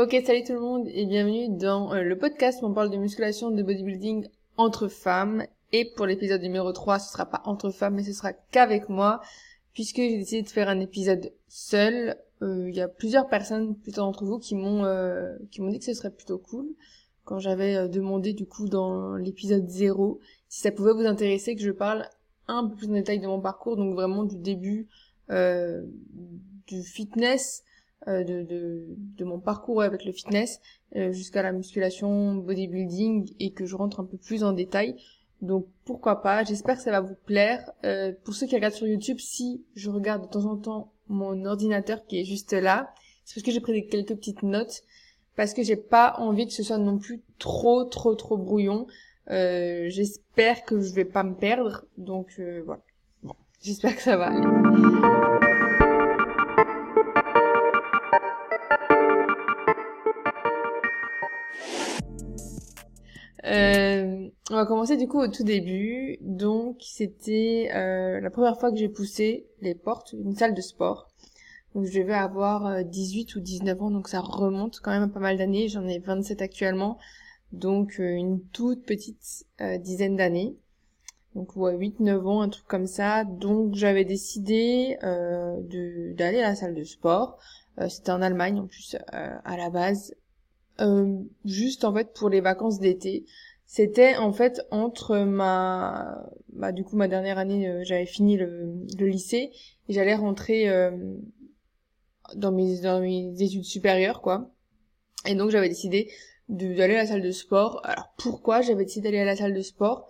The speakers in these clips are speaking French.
Ok, salut tout le monde et bienvenue dans euh, le podcast où on parle de musculation, de bodybuilding entre femmes. Et pour l'épisode numéro 3, ce sera pas entre femmes, mais ce sera qu'avec moi, puisque j'ai décidé de faire un épisode seul. Euh, Il y a plusieurs personnes, plutôt d'entre vous, qui m'ont euh, qui m'ont dit que ce serait plutôt cool. Quand j'avais euh, demandé du coup dans l'épisode 0 si ça pouvait vous intéresser que je parle un peu plus en détail de mon parcours, donc vraiment du début euh, du fitness, de, de, de, mon parcours avec le fitness euh, jusqu'à la musculation, bodybuilding et que je rentre un peu plus en détail. Donc pourquoi pas, j'espère que ça va vous plaire. Euh, pour ceux qui regardent sur YouTube, si je regarde de temps en temps mon ordinateur qui est juste là, c'est parce que j'ai pris quelques petites notes, parce que j'ai pas envie que ce soit non plus trop trop trop brouillon. Euh, j'espère que je vais pas me perdre, donc euh, voilà. Bon, j'espère que ça va aller. Euh, on va commencer du coup au tout début. Donc c'était euh, la première fois que j'ai poussé les portes d'une salle de sport. Donc je devais avoir 18 ou 19 ans, donc ça remonte quand même à pas mal d'années. J'en ai 27 actuellement, donc euh, une toute petite euh, dizaine d'années. Donc ouais, 8-9 ans, un truc comme ça. Donc j'avais décidé euh, d'aller à la salle de sport. C'était en Allemagne en plus à la base. Euh, juste en fait pour les vacances d'été. C'était en fait entre ma, bah, du coup ma dernière année, euh, j'avais fini le, lycée et j'allais rentrer euh, dans mes dans mes études supérieures quoi. Et donc j'avais décidé d'aller à la salle de sport. Alors pourquoi j'avais décidé d'aller à la salle de sport?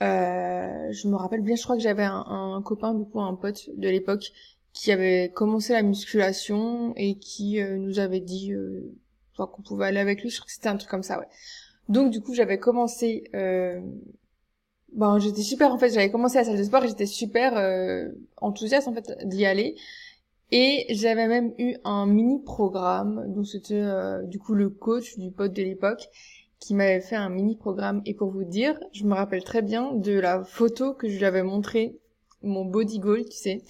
Je me rappelle bien, je crois que j'avais un, un, copain du coup un pote de l'époque qui avait commencé la musculation et qui nous avait dit qu'on pouvait aller avec lui, je crois que c'était un truc comme ça, ouais. Donc du coup, j'avais commencé euh... bon, j'étais super en fait, j'avais commencé à la salle de sport j'étais super euh, enthousiaste en fait d'y aller. Et j'avais même eu un mini programme, donc c'était euh, du coup le coach du pote de l'époque qui m'avait fait un mini programme. Et pour vous dire, je me rappelle très bien de la photo que je lui avais montré, mon body goal, tu sais.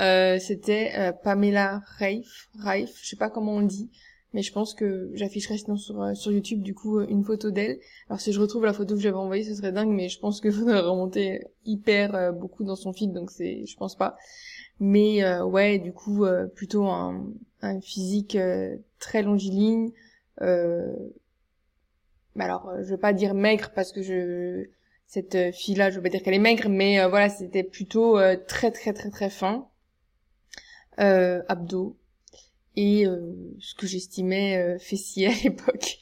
Euh, c'était Pamela Reif, Reif, je sais pas comment on dit mais je pense que j'afficherai sinon sur, euh, sur YouTube du coup euh, une photo d'elle. Alors si je retrouve la photo que j'avais envoyée, ce serait dingue, mais je pense que faudrait remonter hyper euh, beaucoup dans son feed, donc c'est, je pense pas. Mais ouais, du coup plutôt un, un physique très longiligne. Euh... alors je vais pas dire maigre parce que je cette fille là, je veux pas dire qu'elle est maigre, mais voilà, c'était plutôt très très très très fin. abdos, et euh, ce que j'estimais euh, fessier à l'époque.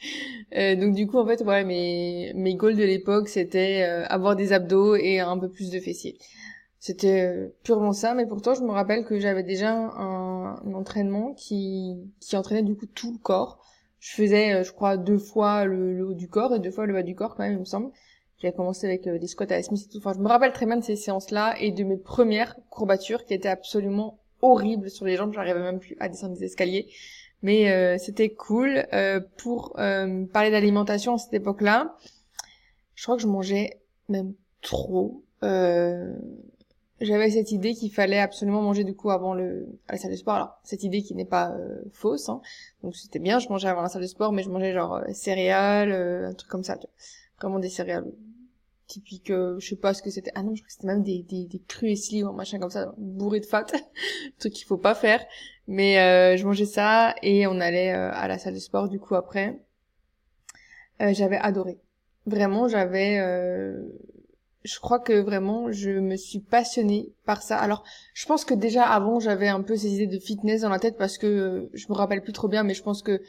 Euh, donc du coup en fait ouais mes mes goals de l'époque c'était euh, avoir des abdos et un peu plus de fessiers. C'était purement ça, mais pourtant je me rappelle que j'avais déjà un, un, entraînement qui qui entraînait du coup tout le corps. Je faisais je crois deux fois le, le, haut du corps et deux fois le bas du corps quand même il me semble. J'avais commencé avec des squats à la Smith et tout. Enfin je me rappelle très bien de ces séances là et de mes premières courbatures qui étaient absolument horrible sur les jambes, j'arrivais même plus à descendre des escaliers. Mais euh, c'était cool. Euh, pour euh, parler d'alimentation à cette époque-là, je crois que je mangeais même trop. J'avais cette idée qu'il fallait absolument manger du coup avant la salle de sport. Alors cette idée qui n'est pas fausse, hein. donc c'était bien. Je mangeais avant la salle de sport, mais je mangeais genre céréales, un truc comme ça, vraiment des céréales typique euh, je sais pas ce que c'était. Ah non je crois que c'était même des des des cruesli ou machin comme ça bourré de fat truc qu'il faut pas faire. Mais euh, je mangeais ça et on allait euh, à la salle de sport du coup après. J'avais adoré. Vraiment j'avais je crois que vraiment je me suis passionnée par ça. Alors je pense que déjà avant j'avais un peu ces idées de fitness dans la tête parce que je me rappelle plus trop bien mais je pense que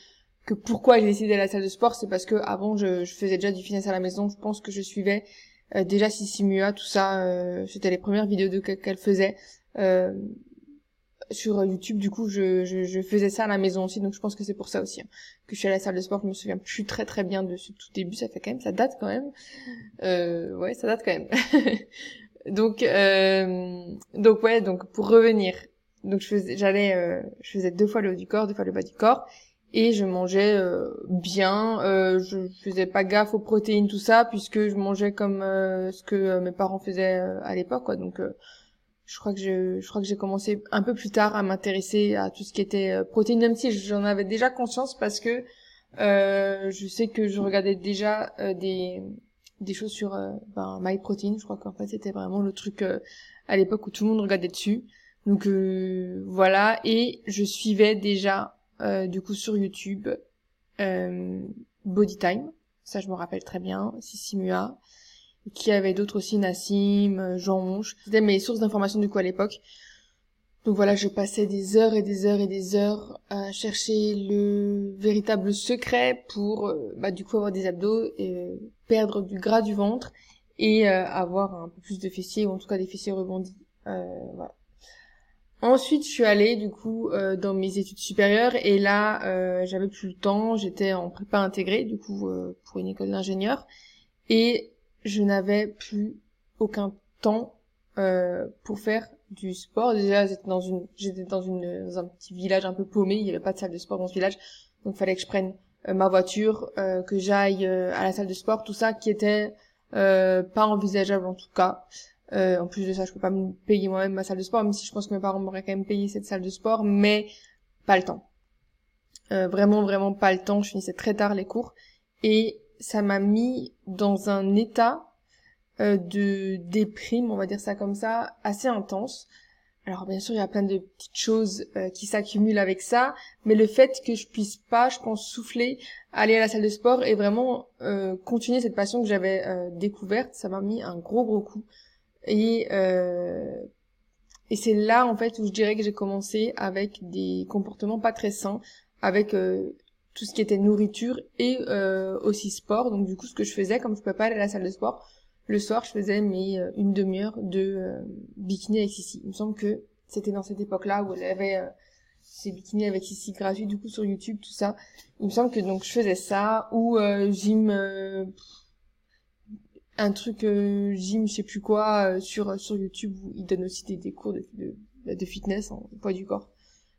que pourquoi j'ai décidé à la salle de sport, c'est parce que avant je, je, faisais déjà du fitness à la maison. Je pense que je suivais euh, déjà Sissi Mua, tout ça. Euh, C'était les premières vidéos qu'elle faisait euh, sur YouTube. Du coup, je, je, je, faisais ça à la maison aussi, donc je pense que c'est pour ça aussi hein, que je suis à la salle de sport. Je me souviens plus très très bien de ce tout début. Ça fait quand même, ça date quand même. Euh, ouais, ça date quand même. donc euh, donc ouais, donc pour revenir. Donc je faisais, j'allais, je faisais deux fois le haut du corps, deux fois le bas du corps et je mangeais euh, bien euh, je faisais pas gaffe aux protéines tout ça puisque je mangeais comme euh, ce que euh, mes parents faisaient à l'époque quoi donc je crois que je, je crois que j'ai commencé un peu plus tard à m'intéresser à tout ce qui était protéines même si j'en avais déjà conscience parce que Euh, je sais que je regardais déjà euh, des des choses sur euh, ben, MyProtein. Je crois qu'en fait c'était vraiment le truc euh, à l'époque où tout le monde regardait dessus. Donc voilà. Et je suivais déjà du coup sur YouTube Body Time. Ça je me rappelle très bien. Sissimua qui avait d'autres aussi, Nassim, Jean Monge. C'était mes sources d'informations du coup à l'époque. Donc voilà, je passais des heures et des heures et des heures à chercher le véritable secret pour euh, bah, du coup avoir des abdos et euh, perdre du gras du ventre et euh, avoir un peu plus de fessiers ou en tout cas des fessiers rebondis. voilà. Ensuite, je suis allée du coup dans mes études supérieures et là, j'avais plus le temps. J'étais en prépa intégrée du coup pour une école d'ingénieur et je n'avais plus aucun temps pour faire du sport. Déjà, j'étais dans une, j'étais dans une, dans un petit village un peu paumé. Il n'y avait pas de salle de sport dans ce village. Donc, il fallait que je prenne euh, ma voiture, euh, que j'aille euh, à la salle de sport, tout ça qui était pas envisageable en tout cas. En plus de ça, je peux pas me payer moi-même ma salle de sport, même si je pense que mes parents m'auraient quand même payé cette salle de sport, mais pas le temps. vraiment, vraiment pas le temps. Je finissais très tard les cours et ça m'a mis dans un état euh, de déprime, on va dire ça comme ça, assez intense. Alors bien sûr, il y a plein de petites choses euh, qui s'accumulent avec ça, mais le fait que je puisse pas, je pense, souffler, aller à la salle de sport et vraiment euh, continuer cette passion que j'avais découverte, ça m'a mis un gros gros coup. Et et c'est là en fait où je dirais que j'ai commencé avec des comportements pas très sains, avec tout ce qui était nourriture et aussi sport. Donc du coup, ce que je faisais, comme je pouvais pas aller à la salle de sport, le soir, je faisais mes euh, une demi-heure de euh, bikini avec Sissi. Il me semble que c'était dans cette époque-là où elle avait euh, ces bikinis avec Sissi gratuits, du coup sur YouTube, tout ça. Il me semble que donc je faisais ça ou gym un truc gym, je sais plus quoi, sur sur YouTube où ils donnent aussi des, des cours de, de, de fitness en poids du corps.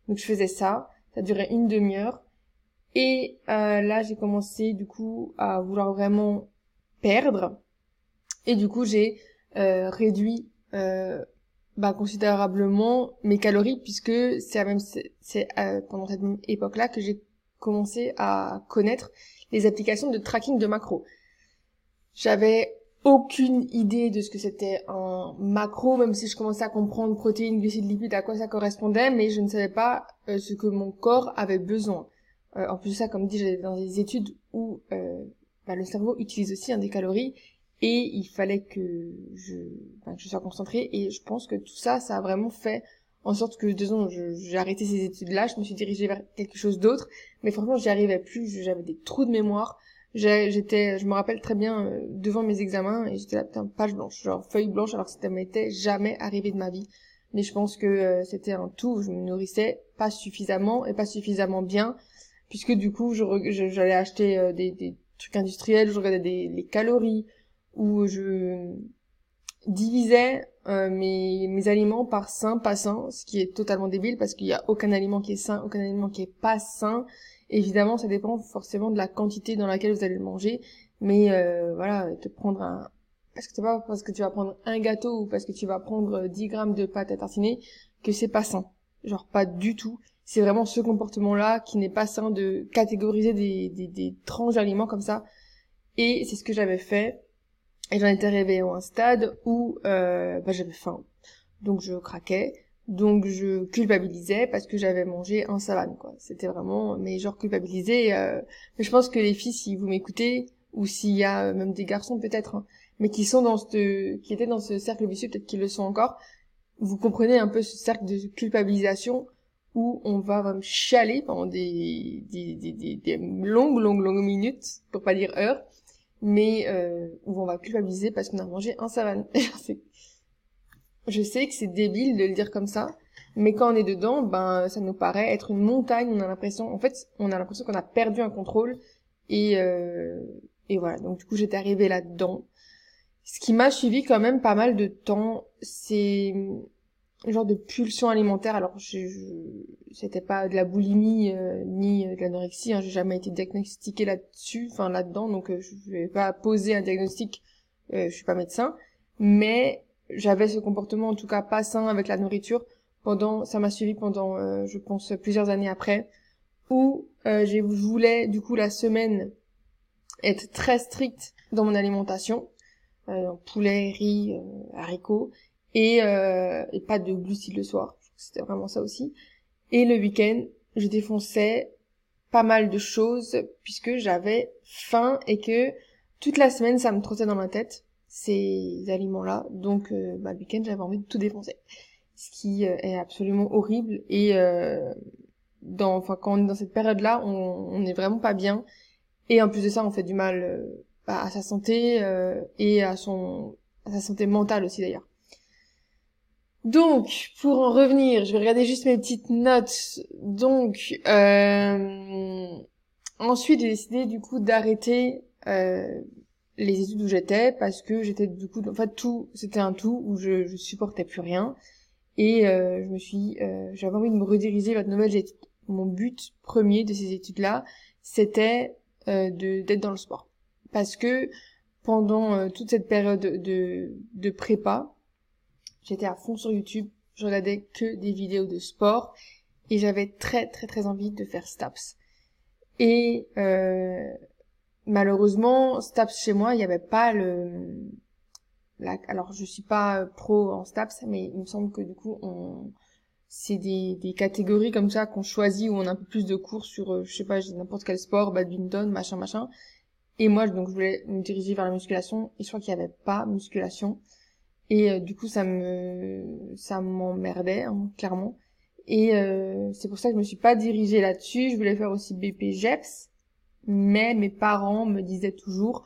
Donc je faisais ça, ça durait une demi-heure. Et là, j'ai commencé du coup à vouloir vraiment perdre et du coup, j'ai euh, réduit euh, bah, considérablement mes calories puisque c'est même c'est euh, pendant cette époque-là que j'ai commencé à connaître les applications de tracking de macros. J'avais aucune idée de ce que c'était un macro, même si je commençais à comprendre protéines, glucides, lipides, à quoi ça correspondait, mais je ne savais pas euh, ce que mon corps avait besoin. Euh, en plus de ça, comme dit, j'étais dans des études où euh, bah, le cerveau utilise aussi des calories et il fallait que je, que je sois concentrée et je pense que tout ça, ça a vraiment fait en sorte que deux ans, j'ai arrêté ces études-là, je me suis dirigée vers quelque chose d'autre, mais franchement, j'y arrivais plus, j'avais des trous de mémoire, j'étais, je me rappelle très bien euh, devant mes examens et j'étais là, putain, page blanche, genre feuille blanche, alors que ça m'était jamais arrivé de ma vie. Mais je pense que euh, c'était un tout je me nourrissais pas suffisamment et pas suffisamment bien, puisque du coup, j'allais acheter euh, des, des trucs industriels, je regardais des, les calories, où je divisais euh, mes, mes aliments par sain, pas sain, ce qui est totalement débile parce qu'il n'y a aucun aliment qui est sain, aucun aliment qui est pas sain. Évidemment, ça dépend forcément de la quantité dans laquelle vous allez le manger, mais euh, voilà, te prendre un parce que c'est pas parce que tu vas prendre un gâteau ou parce que tu vas prendre 10 grammes de pâte à tartiner que c'est pas sain. Genre pas du tout. C'est vraiment ce comportement-là qui n'est pas sain de catégoriser des, des, des tranches d'aliments comme ça. Et c'est ce que j'avais fait et j'en étais arrivée à un stade où euh, bah, j'avais faim. Donc je craquais. Donc je culpabilisais parce que j'avais mangé un savane, quoi. C'était vraiment, mais genre culpabiliser. Euh... Mais je pense que les filles, si vous m'écoutez, ou s'il y a même des garçons peut-être, hein, mais qui sont dans ce, qui étaient dans ce cercle vicieux, peut-être qu'ils le sont encore, vous comprenez un peu ce cercle de culpabilisation où on va vraiment chialer pendant des, des, des, des, des longues, longues, longues minutes, pour pas dire heures, mais euh, où on va culpabiliser parce qu'on a mangé un savane. je sais que c'est débile de le dire comme ça, mais quand on est dedans, ben ça nous paraît être une montagne. On a l'impression, en fait, on a l'impression qu'on a perdu un contrôle et euh, et voilà. Donc du coup, j'étais arrivée là-dedans. Ce qui m'a suivi quand même pas mal de temps, c'est genre de pulsion alimentaire. Alors, je, c'était pas de la boulimie euh, ni de l'anorexie. Hein, j'ai jamais été diagnostiquée là-dessus, enfin là-dedans, donc euh, je vais pas poser un diagnostic. Euh, je suis pas médecin, mais j'avais ce comportement en tout cas pas sain avec la nourriture pendant. Ça m'a suivi pendant, je pense, plusieurs années après, où euh, je voulais du coup la semaine être très stricte dans mon alimentation. Euh, poulet, riz, euh, haricots et, et pas de glucides le soir. C'était vraiment ça aussi. Et le week-end, je défonçais pas mal de choses puisque j'avais faim et que toute la semaine ça me trottait dans ma tête ces aliments-là. Donc bah, le week-end j'avais envie de tout défoncer. Ce qui est absolument horrible et dans, enfin, quand on est dans cette période-là, on, on est vraiment pas bien. Et en plus de ça, on fait du mal euh, à sa santé euh, et à son, à sa santé mentale aussi d'ailleurs. Donc, pour en revenir, je vais regarder juste mes petites notes. Donc, euh, ensuite, j'ai décidé du coup d'arrêter euh, les études où j'étais parce que j'étais du coup, en fait, tout, c'était un tout où je, je supportais plus rien. Et euh, je me suis, euh, j'avais envie de me rediriger vers de nouvelles études mon but premier de ces études-là, c'était euh, d'être dans le sport. Parce que pendant toute cette période de, de prépa, j'étais à fond sur YouTube, je regardais que des vidéos de sport et j'avais très très très envie de faire STAPS. Et malheureusement, STAPS chez moi, il n'y avait pas le... Alors je suis pas pro en STAPS, mais il me semble que du coup on c'est des, des catégories comme ça qu'on choisit où on a un peu plus de cours sur, euh, je sais pas, n'importe quel sport, badminton, machin, machin. Et moi, donc, je voulais me diriger vers la musculation, et je crois qu'il y avait pas musculation. Et euh, du coup, ça me, ça m'emmerdait, hein, clairement. Et euh, c'est pour ça que je me suis pas dirigée là-dessus. Je voulais faire aussi BP GEPS, mais mes parents me disaient toujours,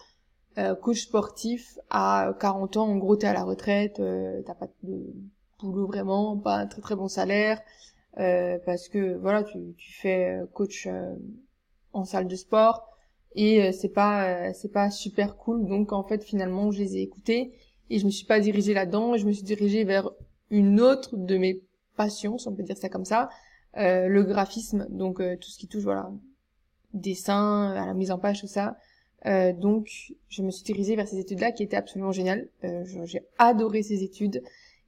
coach sportif à 40 ans, en gros, t'es à la retraite, t'as pas de boulot vraiment, pas un très très bon salaire, euh, parce que voilà, tu, tu fais euh, coach euh, en salle de sport et c'est pas c'est pas super cool. Donc en fait finalement je les ai écoutés et je me suis pas dirigée là-dedans, je me suis dirigée vers une autre de mes passions, si on peut dire ça comme ça, le graphisme, donc tout ce qui touche voilà dessin, à la mise en page, tout ça. Euh, donc, je me suis dirigée vers ces études-là qui étaient absolument géniales. Euh, j'ai adoré ces études.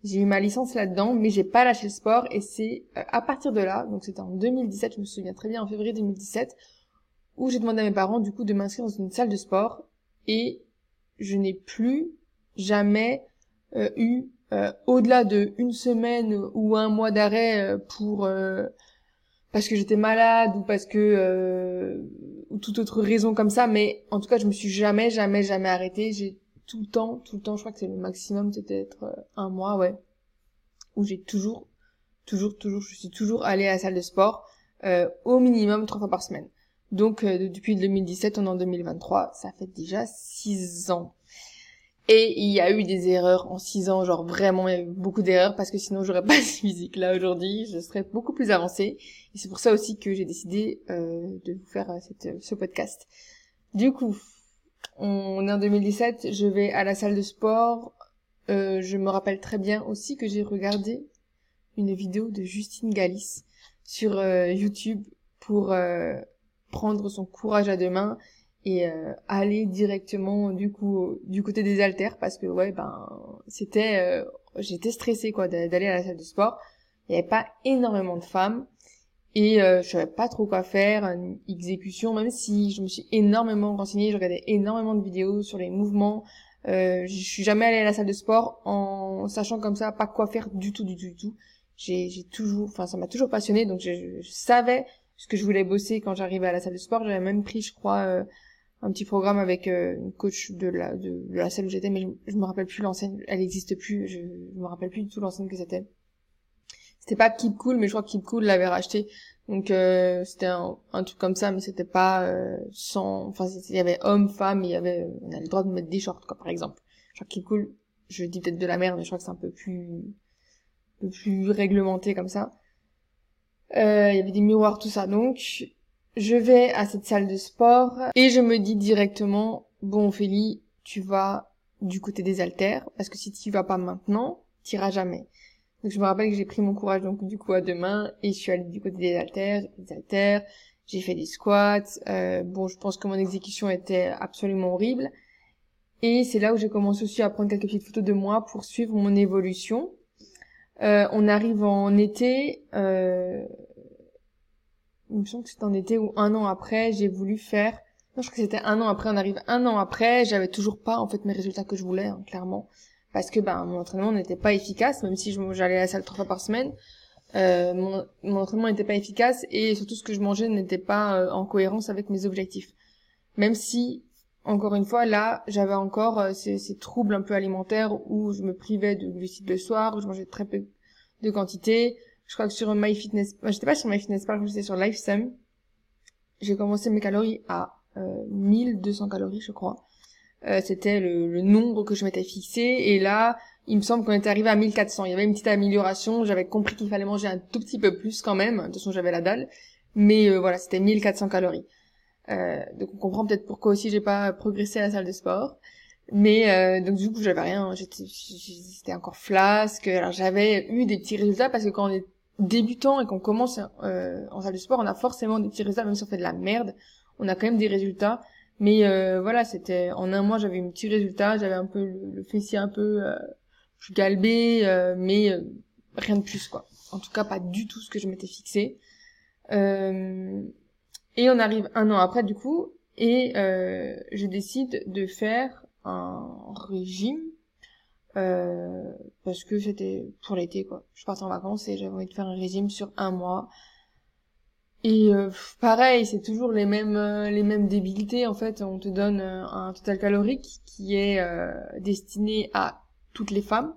J'ai eu ma licence là-dedans, mais j'ai pas lâché le sport et c'est euh, à partir de là, donc c'était en 2017, je me souviens très bien, en février 2017, où j'ai demandé à mes parents du coup de m'inscrire dans une salle de sport et je n'ai plus jamais euh, eu euh, au-delà de une semaine ou un mois d'arrêt pour parce que j'étais malade ou parce que ou toute autre raison comme ça, mais en tout cas je me suis jamais jamais jamais arrêtée. J'ai tout le temps, tout le temps, je crois que c'est le maximum, c'était être euh, un mois, ouais, où j'ai toujours, toujours, toujours, je suis toujours allée à la salle de sport, euh, au minimum trois fois par semaine. Donc euh, depuis 2017, on est en 2023, ça fait déjà six ans. Et il y a eu des erreurs en six ans, genre vraiment, beaucoup d'erreurs parce que sinon j'aurais pas de musique là aujourd'hui, je serais beaucoup plus avancée. Et c'est pour ça aussi que j'ai décidé de vous faire cette, ce podcast. Du coup, on est en 2017, je vais à la salle de sport. Euh, je me rappelle très bien aussi que j'ai regardé une vidéo de Justine Galis sur euh, YouTube pour euh, prendre son courage à deux mains et aller directement du coup du côté des haltères parce que ouais ben c'était j'étais stressée quoi d'aller à la salle de sport il n'y avait pas énormément de femmes et euh, je savais pas trop quoi faire, une exécution, même si je me suis énormément renseignée, je regardais énormément de vidéos sur les mouvements. Euh, je suis jamais allée à la salle de sport en sachant comme ça pas quoi faire du tout, du tout, du tout. J'ai, j'ai toujours, enfin ça m'a toujours passionné, donc je, savais ce que je voulais bosser quand j'arrivais à la salle de sport. J'avais même pris, je crois, euh, un petit programme avec euh, une coach de la de, la salle où j'étais, mais je, me rappelle plus l'enseigne, elle existe plus, je, je me rappelle plus du tout l'enseigne que c'était. C'était pas Keep Cool, mais je crois que Keep Cool l'avait racheté. Donc euh, c'était un, truc comme ça, mais c'était pas euh, sans. Enfin, il y avait homme, femme, il y avait. On a le droit de mettre des shorts, quoi, par exemple. Je crois Keep Cool, je dis peut-être de la merde, mais je crois que c'est un peu plus, un peu plus réglementé comme ça. Euh, il y avait des miroirs, tout ça. Donc, je vais à cette salle de sport et je me dis directement, bon, Ophélie, tu vas du côté des haltères, parce que si tu vas pas maintenant, tu iras jamais. Donc je me rappelle que j'ai pris mon courage donc du coup à deux mains et je suis allée du côté des haltères, des haltères, j'ai fait des squats. Euh, bon, je pense que mon exécution était absolument horrible. Et c'est là où j'ai commencé aussi à prendre quelques petites photos de moi pour suivre mon évolution. Euh, on arrive en été. Euh, il me semble que c'était en été ou un an après, j'ai voulu faire. Non, je crois que c'était un an après. On arrive un an après, j'avais toujours pas en fait mes résultats que je voulais, hein, clairement, parce que ben mon entraînement n'était pas efficace, même si j'allais à la salle trois fois par semaine. Euh, mon, entraînement n'était pas efficace et surtout ce que je mangeais n'était pas euh, en cohérence avec mes objectifs. Même si, encore une fois, là, j'avais encore euh, ces, ces, troubles un peu alimentaires où je me privais de glucides le soir, où je mangeais très peu de quantité. Je crois que sur MyFitnessPal, enfin, j'étais pas sur MyFitnessPal, j'étais sur LifeSum. J'ai commencé mes calories à 1200 calories, je crois. C'était le, le nombre que je m'étais fixé et là, il me semble qu'on était arrivé à 1400. Il y avait une petite amélioration. J'avais compris qu'il fallait manger un tout petit peu plus quand même. De toute façon, j'avais la dalle. Mais euh, voilà, c'était 1400 calories. Euh, donc on comprend peut-être pourquoi aussi j'ai pas progressé à la salle de sport. Mais euh, donc du coup j'avais rien, j'étais encore flasque. Alors j'avais eu des petits résultats parce que quand on est débutant et qu'on commence euh, en salle de sport, on a forcément des petits résultats, même si on fait de la merde, on a quand même des résultats. Mais euh, voilà, c'était en un mois j'avais un petit résultat, j'avais un peu le, fessier un peu euh, mais euh, rien de plus quoi. En tout cas, pas du tout ce que je m'étais fixé. Et on arrive un an après du coup, et je décide de faire un régime parce que c'était pour l'été quoi. Je partais en vacances et j'avais envie de faire un régime sur un mois. Et pareil, c'est toujours les mêmes les mêmes débilités en fait. On te donne un total calorique qui est destiné à toutes les femmes,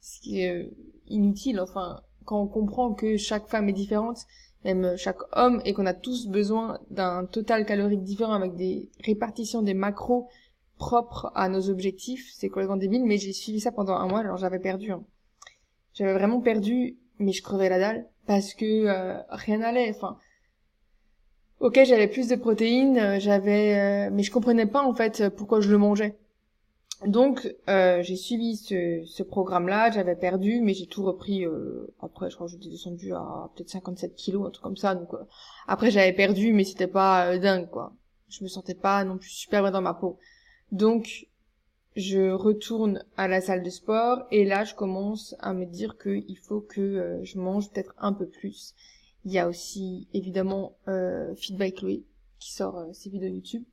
ce qui est euh, inutile. Enfin, quand on comprend que chaque femme est différente, même chaque homme, et qu'on a tous besoin d'un total calorique différent avec des répartitions des macros propres à nos objectifs, c'est complètement débile, mais j'ai suivi ça pendant un mois, alors j'avais perdu. Hein. J'avais vraiment perdu, mais je crevais la dalle, parce que euh, rien n'allait, enfin... Ok, j'avais plus de protéines, euh, j'avais, mais je comprenais pas en fait pourquoi je le mangeais. Donc euh, j'ai suivi ce, ce programme-là, j'avais perdu, mais j'ai tout repris. Euh, après, je crois que j'étais descendu à peut-être 57 kilos, un truc comme ça. Donc euh, après j'avais perdu, mais c'était pas euh, dingue quoi. Je me sentais pas non plus super bien dans ma peau. Donc je retourne à la salle de sport et là je commence à me dire qu'il faut que euh, je mange peut-être un peu plus. Il y a aussi évidemment Feedback Chloé qui sort ses vidéos YouTube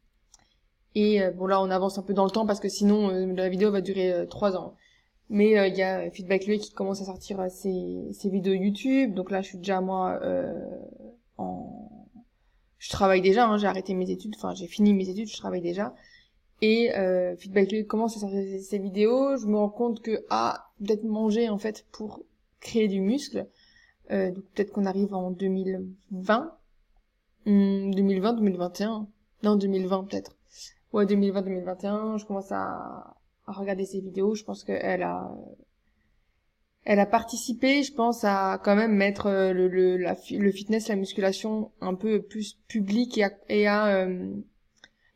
et euh, bon là on avance un peu dans le temps parce que sinon euh, la vidéo va durer euh, trois ans. Mais il y a Feedback lui qui commence à sortir ses, ses, vidéos YouTube. Donc là je suis déjà moi en... Je travaille déjà, hein, j'ai arrêté mes études, enfin j'ai fini mes études, je travaille déjà. Et euh, Feedback lui commence à sortir ses, vidéos. Je me rends compte que ah peut-être manger en fait pour créer du muscle. Euh, donc peut-être qu'on arrive en 2020, 2020, 2021, non 2020 peut-être ouais 2020-2021 je commence à, à, regarder ses vidéos je pense qu'elle a elle a participé je pense à quand même mettre euh, le le, le fitness la musculation un peu plus public et à et à, euh,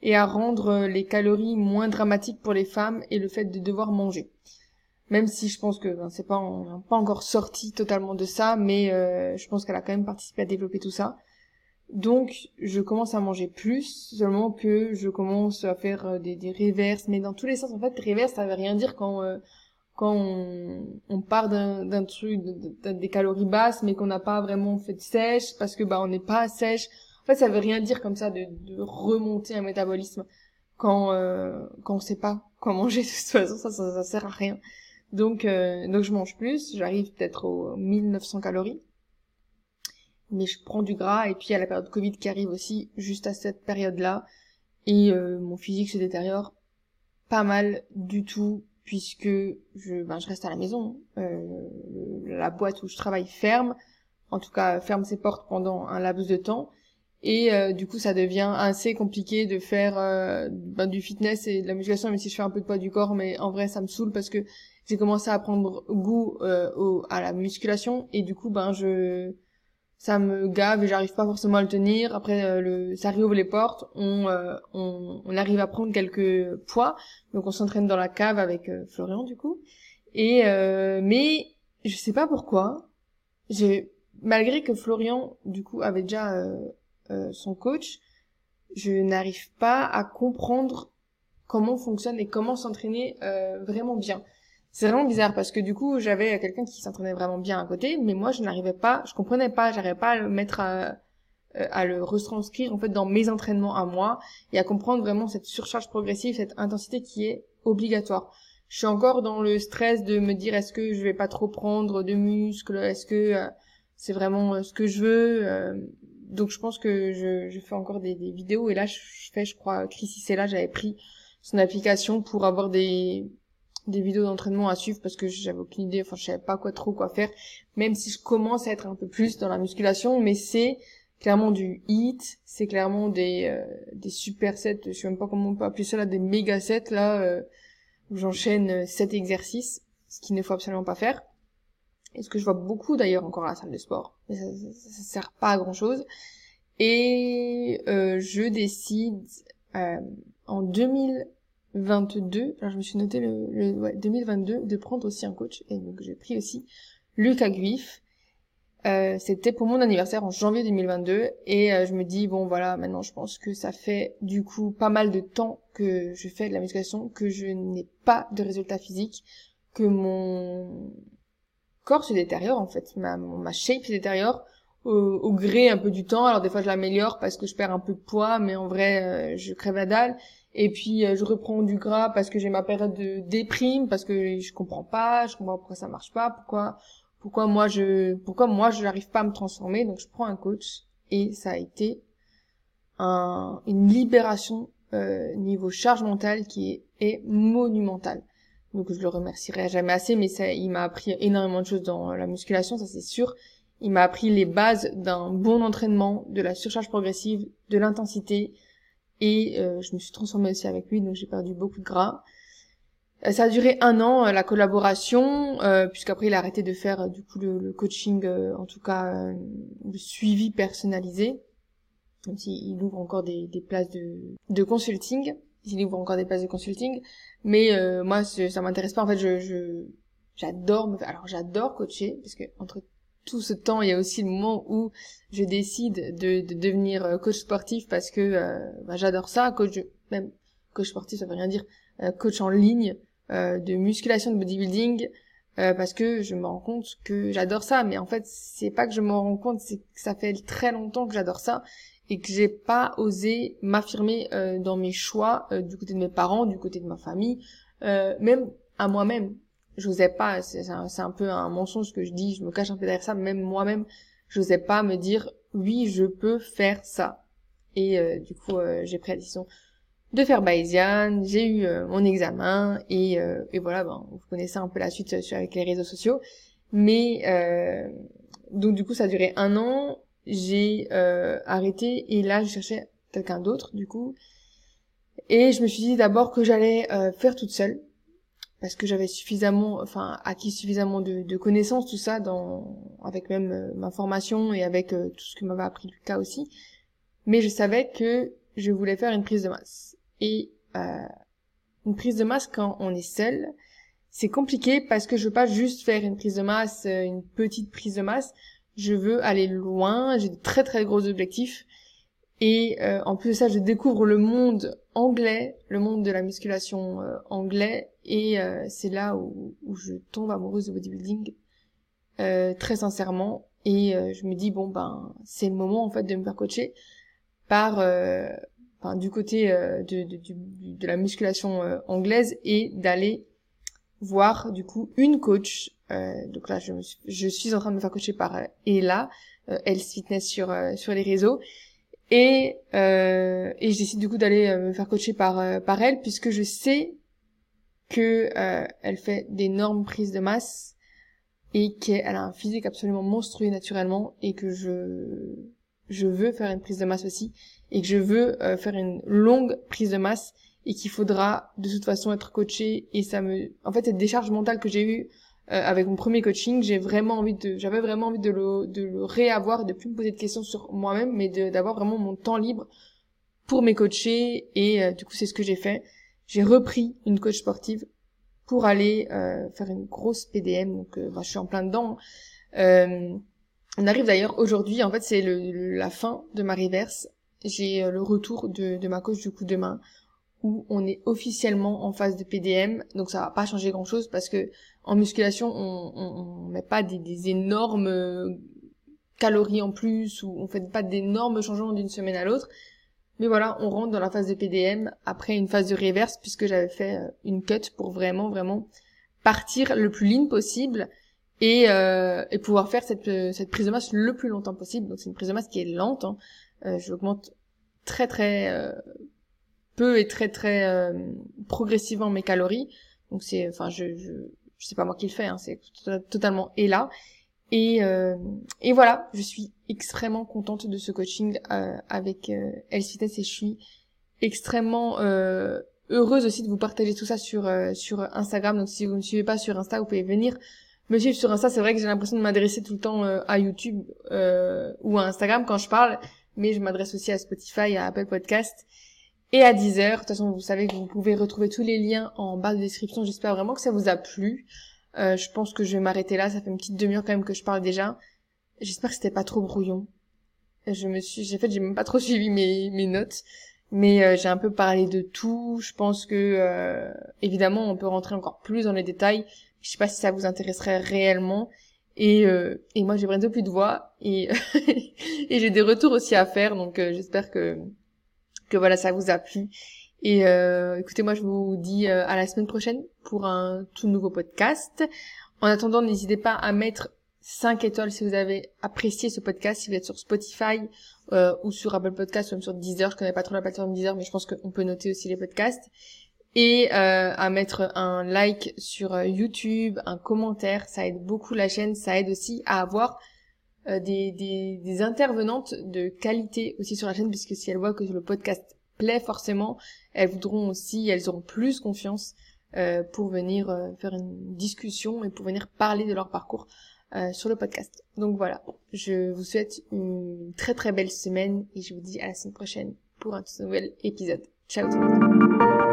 et à rendre les calories moins dramatiques pour les femmes et le fait de devoir manger même si je pense que ben, c'est pas encore sorti totalement de ça mais euh, je pense qu'elle a quand même participé à développer tout ça donc, je commence à manger plus, seulement que je commence à faire euh, des, des reverses, mais dans tous les sens. En fait, reverse, ça veut rien dire quand euh, quand on, on part d'un truc, des calories basses, mais qu'on n'a pas vraiment fait de sèche, parce que bah on n'est pas sèche. En fait, ça veut rien dire comme ça de, de remonter un métabolisme quand euh, quand on sait pas quoi manger. De toute façon, ça, ça, ça sert à rien. Donc euh, donc je mange plus, j'arrive peut-être aux 1900 calories mais je prends du gras et puis a la période Covid qui arrive aussi juste à cette période-là et euh, mon physique se détériore pas mal du tout puisque je ben je reste à la maison euh, la boîte où je travaille ferme en tout cas ferme ses portes pendant un laps de temps et euh, du coup ça devient assez compliqué de faire euh, ben, du fitness et de la musculation même si je fais un peu de poids du corps mais en vrai ça me saoule parce que j'ai commencé à prendre goût au, à la musculation et du coup ben je ça me gave et j'arrive pas forcément à le tenir. Après, euh, le, ça réouvre les portes, on, euh, on, on, arrive à prendre quelques poids, donc on s'entraîne dans la cave avec euh, Florian du coup. Et mais je sais pas pourquoi, malgré que Florian du coup avait déjà son coach, je n'arrive pas à comprendre comment fonctionne et comment s'entraîner vraiment bien c'est vraiment bizarre parce que du coup j'avais quelqu'un qui s'entraînait vraiment bien à côté mais moi je n'arrivais pas je comprenais pas j'arrivais pas à le mettre à, euh, à le retranscrire en fait dans mes entraînements à moi et à comprendre vraiment cette surcharge progressive, cette intensité qui est obligatoire. Je suis encore dans le stress de me dire est-ce que je vais pas trop prendre de muscles, est-ce que euh, c'est vraiment euh, ce que je veux? Donc je pense que je, je fais encore des, des, vidéos. Et là je fais, je crois, Chris c'est là, j'avais pris son application pour avoir des des vidéos d'entraînement à suivre parce que j'avais aucune idée, enfin je savais pas quoi trop quoi faire, même si je commence à être un peu plus dans la musculation, mais c'est clairement du hit, c'est clairement des euh, des supersets, je sais même pas comment on peut appeler ça là, des méga sets. Là euh, où j'enchaîne sept exercices, ce qu'il ne faut absolument pas faire. Et ce que je vois beaucoup d'ailleurs encore à la salle de sport, mais ça, ça, sert pas à grand chose. Et euh, je décide euh, en 2022, alors je me suis noté le, le ouais, 2022 de prendre aussi un coach. Et donc j'ai pris aussi Lucas Guif euh, c'était pour mon anniversaire en janvier 2022 et euh, je me dis bon voilà maintenant je pense que ça fait du coup pas mal de temps que je fais de la musculation que je n'ai pas de résultats physiques que mon corps se détériore en fait. Ma ma shape se détériore au, gré un peu du temps. Alors des fois je l'améliore parce que je perds un peu de poids mais en vrai euh, je crève la dalle. Et puis je reprends du gras parce que j'ai ma période de déprime parce que je comprends pas je comprends pourquoi ça marche pas pourquoi pourquoi moi je pourquoi moi je n'arrive pas à me transformer. Donc je prends un coach et ça a été un, une libération euh, niveau charge mentale qui est, est monumentale donc je le remercierai jamais assez mais ça il m'a appris énormément de choses dans la musculation ça c'est sûr. Il m'a appris les bases d'un bon entraînement de la surcharge progressive de l'intensité. Et euh, je me suis transformée aussi avec lui donc j'ai perdu beaucoup de gras. Euh, ça a duré un an euh, la collaboration, puisqu'après il a arrêté de faire du coup le, coaching, en tout cas le suivi personnalisé, même s'il ouvre encore des, des places de, de consulting, il ouvre encore des places de consulting, mais moi ça m'intéresse pas. En fait, je, j'adore, alors j'adore coacher parce que entre tout ce temps, il y a aussi le moment où je décide de, de devenir coach sportif parce que bah, j'adore ça, coach même coach sportif ça veut rien dire, coach en ligne euh, de musculation, de bodybuilding, euh, parce que je me rends compte que j'adore ça. Mais en fait, c'est pas que je me rends compte, c'est que ça fait très longtemps que j'adore ça et que j'ai pas osé m'affirmer euh, dans mes choix du côté de mes parents, du côté de ma famille, même à moi-même. J'osais pas, c'est un, un, peu un mensonge que je dis, je me cache un peu derrière ça, même moi-même, j'osais pas me dire oui, je peux faire ça. Et du coup, j'ai pris la décision de faire Bayesian, j'ai eu euh, mon examen et, euh, et voilà, ben, vous connaissez un peu la suite euh, avec les réseaux sociaux. Mais donc du coup ça a duré un an, j'ai arrêté et là je cherchais quelqu'un d'autre du coup. Et je me suis dit d'abord que j'allais faire toute seule parce que j'avais suffisamment, enfin acquis suffisamment de, connaissances tout ça dans avec même ma formation et avec tout ce que m'avait appris Lucas aussi. Mais je savais que je voulais faire une prise de masse et euh, une prise de masse quand on est seul, c'est compliqué parce que je veux pas juste faire une prise de masse, euh, une petite prise de masse. Je veux aller loin. J'ai de très très gros objectifs. Et euh, en plus de ça, je découvre le monde anglais, le monde de la musculation anglais, et c'est là où, je tombe amoureuse de bodybuilding, très sincèrement. Et je me dis bon ben c'est le moment en fait de me faire coacher par du côté euh, de, la musculation euh, anglaise et d'aller voir du coup une coach. Euh, donc là, je, je suis en train de me faire coacher par Ella, Health Fitness sur sur les réseaux. Et, euh, et je décide du coup d'aller me faire coacher par par elle puisque je sais que elle fait d'énormes prises de masse et qu'elle a un physique absolument monstrueux naturellement et que je je veux faire une prise de masse aussi et que je veux euh, faire une longue prise de masse et qu'il faudra de toute façon être coaché. Et ça me en fait cette décharge mentale que j'ai eue euh, avec mon premier coaching j'ai vraiment envie de j'avais vraiment envie de le de le réavoir de plus me poser de questions sur moi-même mais d'avoir vraiment mon temps libre pour mes coachés et euh, du coup c'est ce que j'ai fait. J'ai repris une coach sportive pour aller faire une grosse PDM donc bah, je suis en plein dedans. On arrive d'ailleurs aujourd'hui, en fait c'est le, la fin de ma reverse. J'ai euh, le retour de, de ma coach du coup demain où on est officiellement en phase de PDM. Donc ça va pas changer grand chose parce que en musculation on, on, met pas des, énormes calories en plus ou on fait pas d'énormes changements d'une semaine à l'autre. Mais voilà, on rentre dans la phase de PDM après une phase de reverse puisque j'avais fait euh, une cut pour vraiment vraiment partir le plus lean possible et, euh, pouvoir faire cette, prise de masse le plus longtemps possible. Donc c'est une prise de masse qui est lente. Hein. Euh, J'augmente très très euh, peu et très très euh, progressivement mes calories. Donc c'est, enfin je, je je sais pas moi qui le fais, hein, c'est totalement et là. Et, euh, et voilà, je suis extrêmement contente de ce coaching euh, avec euh, et je suis extrêmement euh, heureuse aussi de vous partager tout ça sur euh, sur Instagram. Donc si vous ne me suivez pas sur Insta, vous pouvez venir me suivre sur Insta. C'est vrai que j'ai l'impression de m'adresser tout le temps euh, à YouTube ou à Instagram quand je parle, mais je m'adresse aussi à Spotify, à Apple Podcast et à 10h. De toute façon, vous savez que vous pouvez retrouver tous les liens en bas de description. J'espère vraiment que ça vous a plu. Euh, je pense que je vais m'arrêter là. Ça fait une petite demi-heure quand même que je parle déjà. J'espère que c'était pas trop brouillon. Je me suis, j'ai fait, j'ai même pas trop suivi mes, mes notes, mais euh, j'ai un peu parlé de tout. Je pense que euh, évidemment, on peut rentrer encore plus dans les détails. Je sais pas si ça vous intéresserait réellement. Et, euh, et moi, j'ai bientôt plus de voix et et j'ai des retours aussi à faire. Donc, j'espère que que voilà, ça vous a plu. Et euh, écoutez, moi je vous dis euh, à la semaine prochaine pour un tout nouveau podcast. En attendant, n'hésitez pas à mettre 5 étoiles si vous avez apprécié ce podcast, si vous êtes sur Spotify euh, ou sur Apple Podcast ou même sur Deezer. Je connais pas trop la plateforme Deezer, mais je pense qu'on peut noter aussi les podcasts. Et à mettre un like sur YouTube, un commentaire, ça aide beaucoup la chaîne, ça aide aussi à avoir euh, des, des, des, intervenantes de qualité aussi sur la chaîne, puisque si elles voient que le podcast plaît forcément, elles voudront aussi, elles auront plus confiance euh, pour venir euh, faire une discussion et pour venir parler de leur parcours sur le podcast. Donc voilà, je vous souhaite une très très belle semaine et je vous dis à la semaine prochaine pour un tout nouvel épisode. Ciao tout le monde